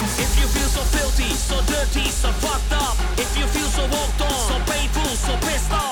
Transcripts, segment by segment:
If you feel so filthy, so dirty, so fucked up. If you feel so walked on, so painful, so pissed off.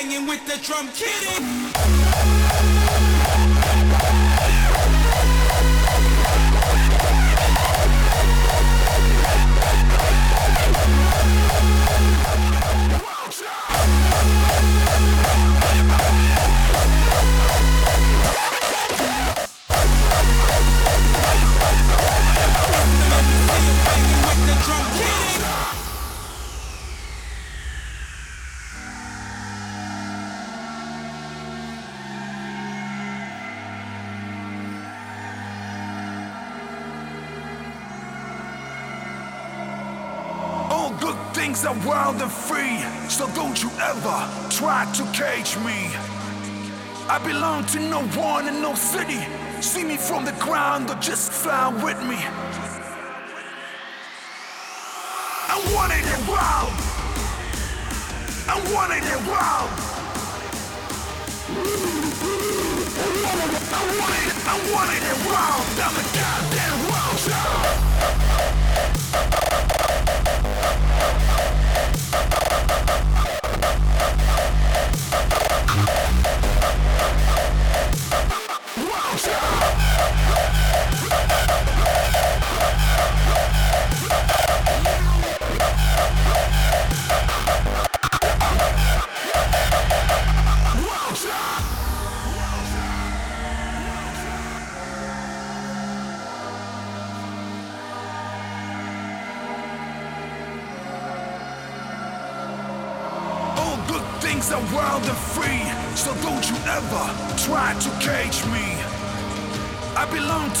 banging with the drum, kidding. things are wild and free, so don't you ever try to cage me. I belong to no one and no city. See me from the ground or just fly with me. I wanted it wild. I wanted it wild. I wanted it, I wanted it wild. I'm a goddamn wild child.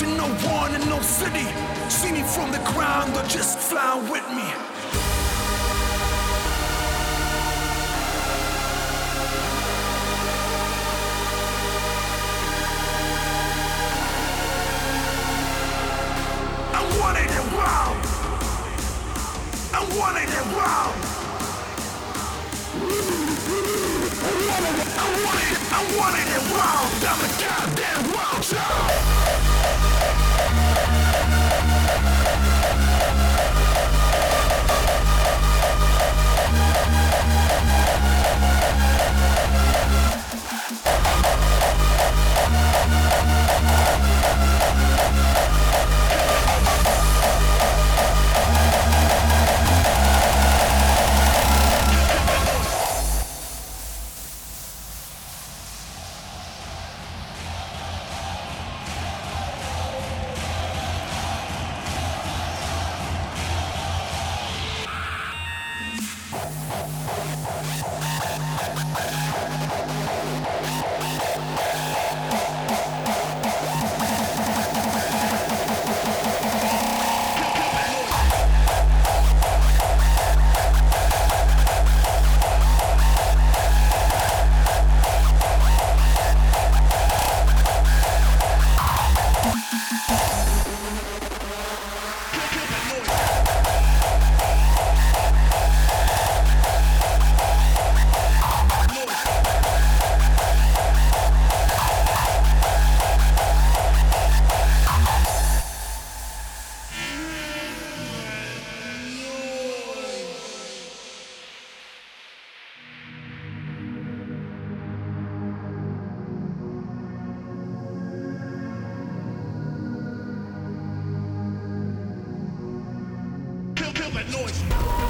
to no one and no city. See me from the ground or just fly with me. I wanted it. I wanted it. I wanted it, I I'm a goddamn wow child. noise.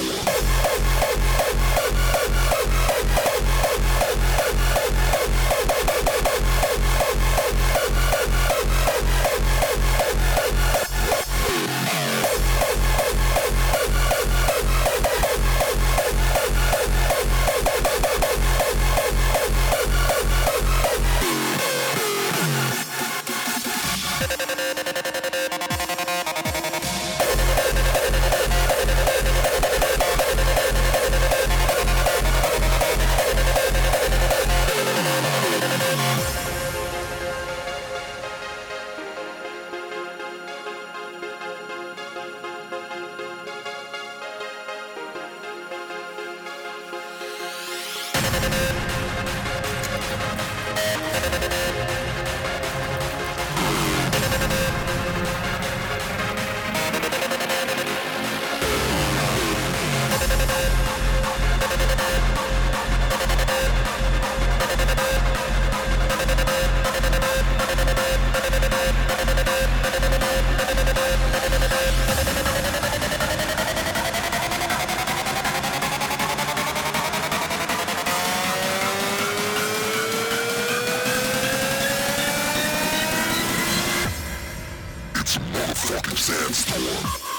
Pirate. Sandstorm.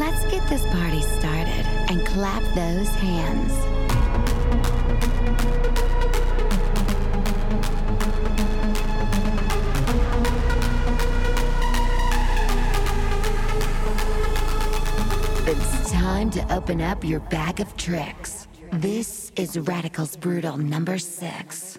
Let's get this party started and clap those hands. It's time to open up your bag of tricks. This is Radical's Brutal number six.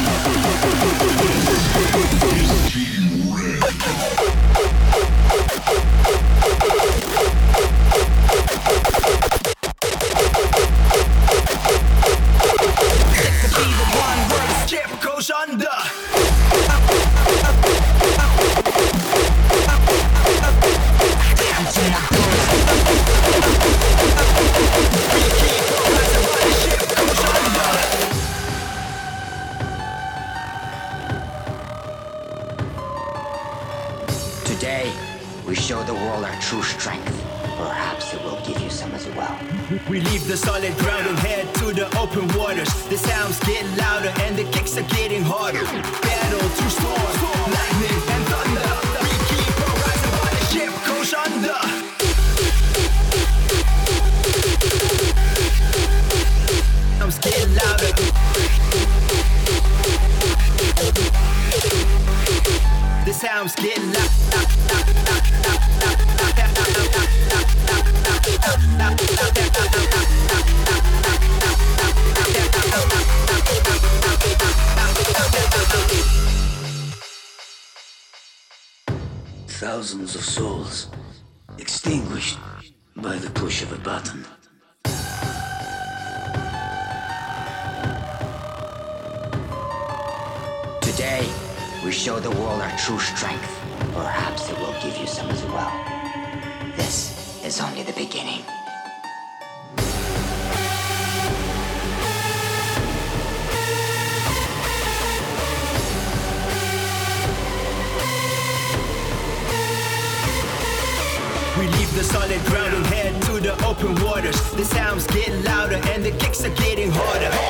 the kicks are getting harder.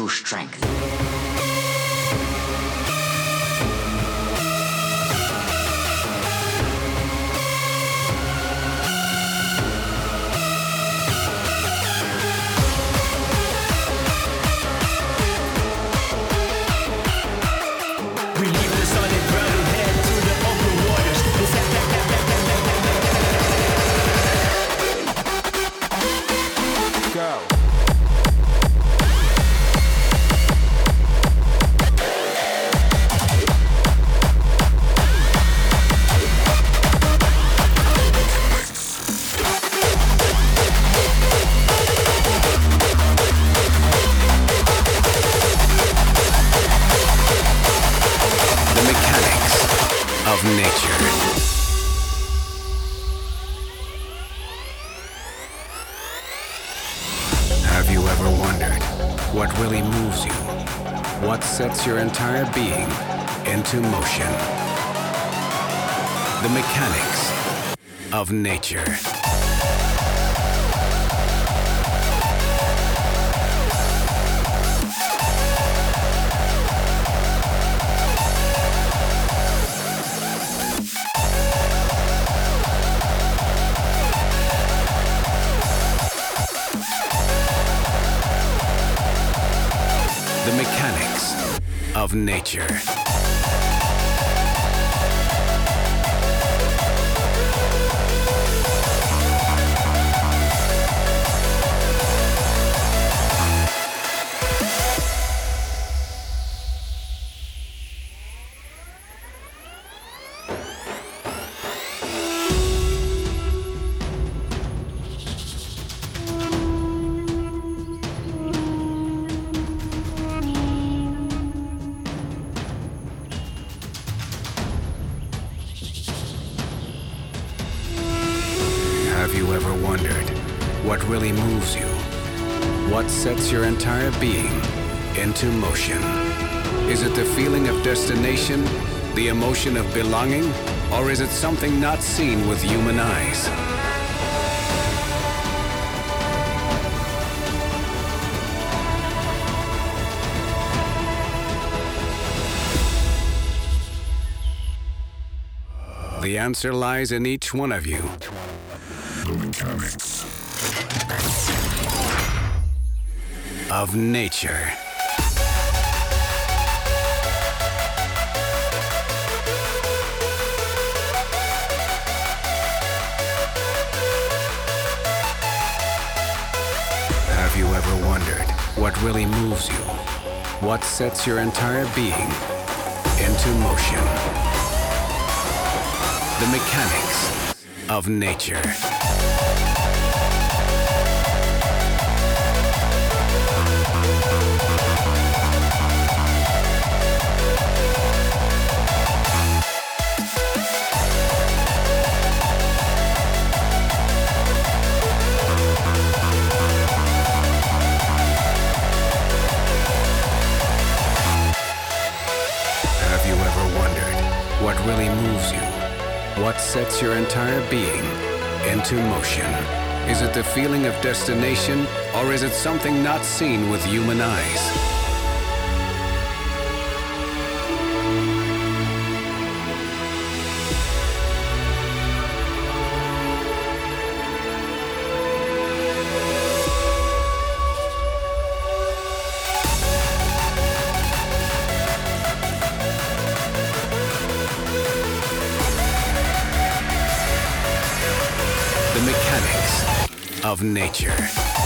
true strength. into motion. The mechanics of nature. The mechanics of nature. being into motion. Is it the feeling of destination, the emotion of belonging, or is it something not seen with human eyes? The answer lies in each one of you. The mechanic. of nature. Have you ever wondered what really moves you? What sets your entire being into motion? The mechanics of nature. What sets your entire being into motion? Is it the feeling of destination or is it something not seen with human eyes? Of nature.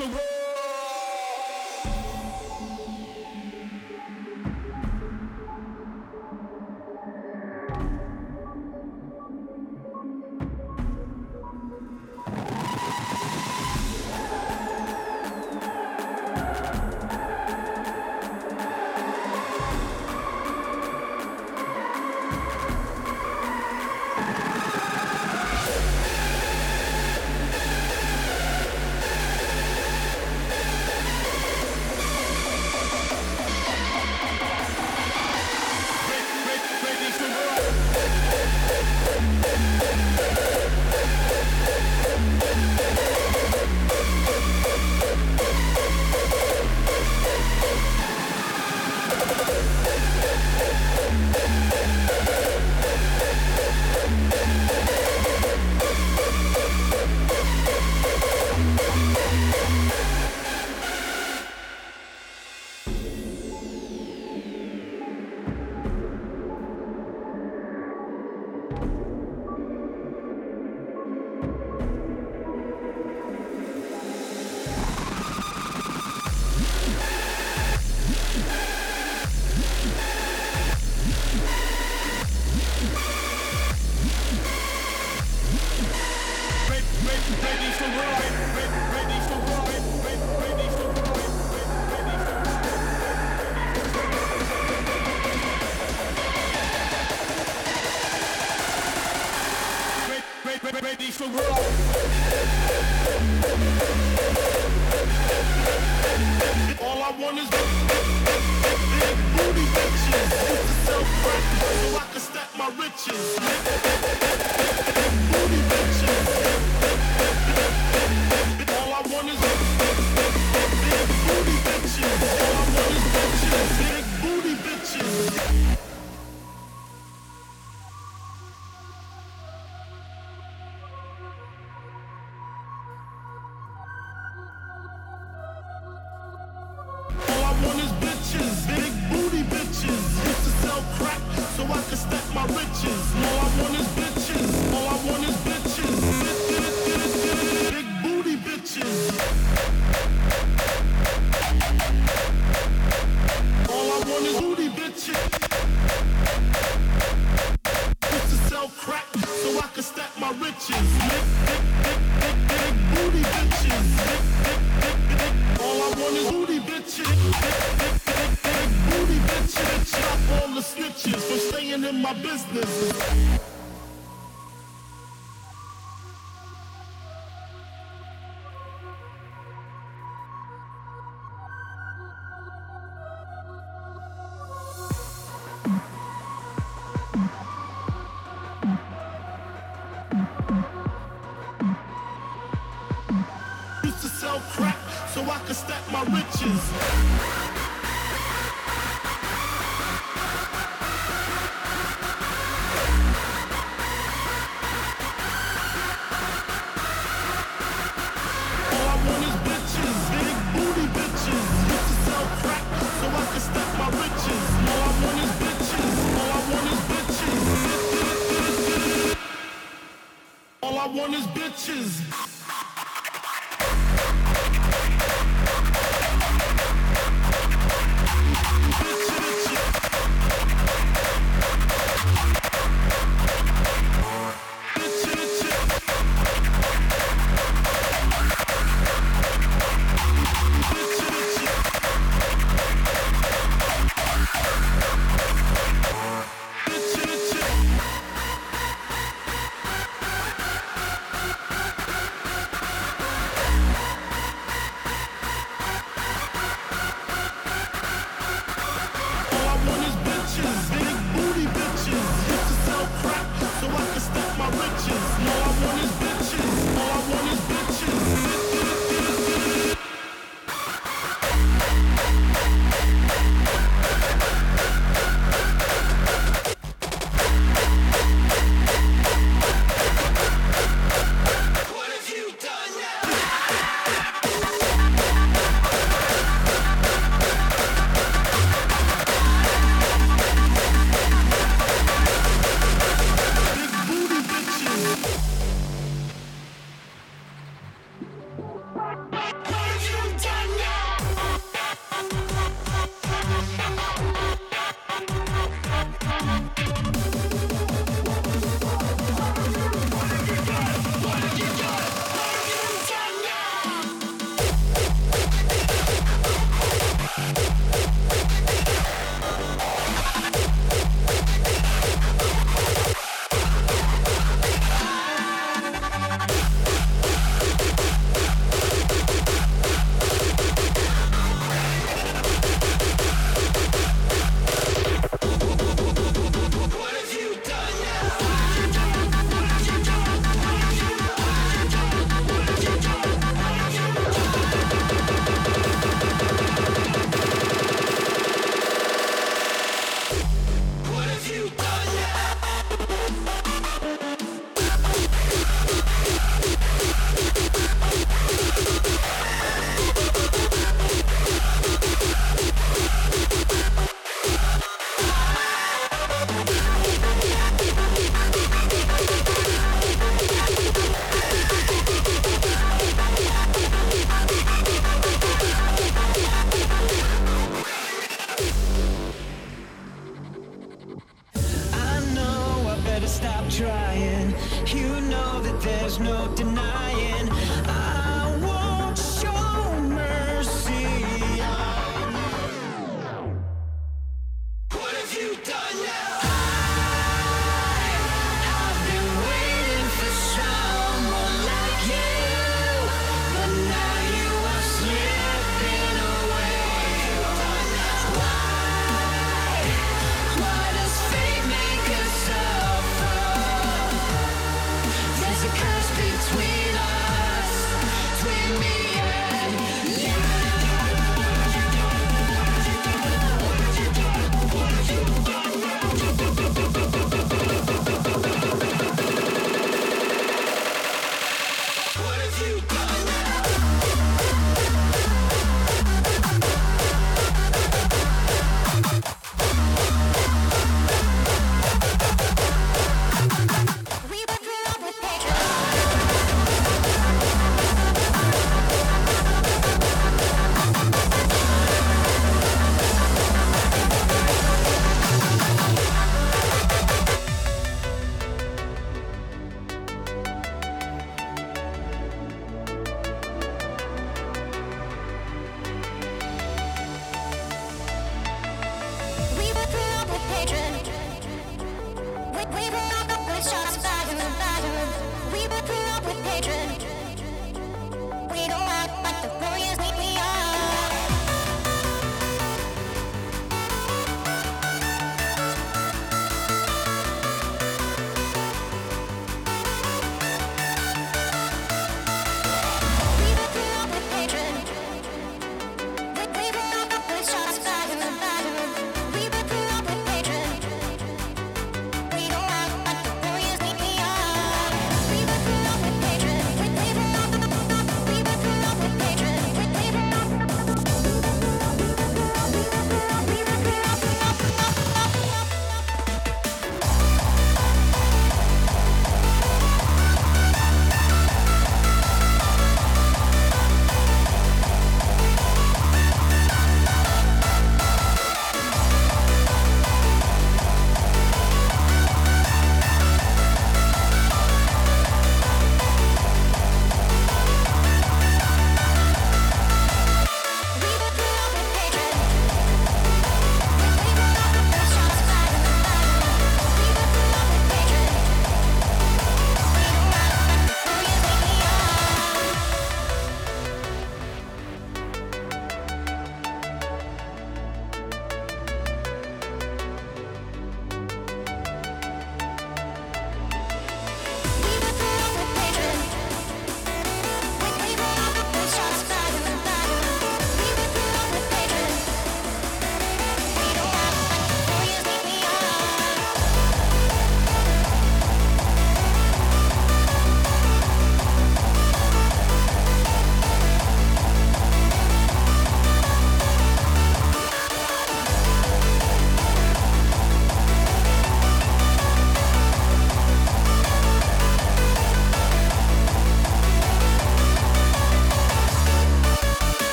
Ready for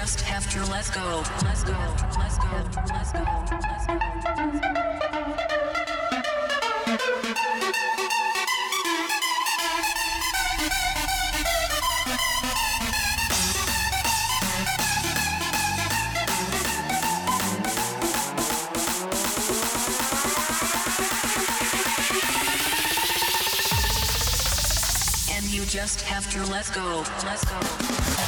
just have to let go. Let's go. Let's go. Let's go. Let's go. And you just have to let go. Let's go.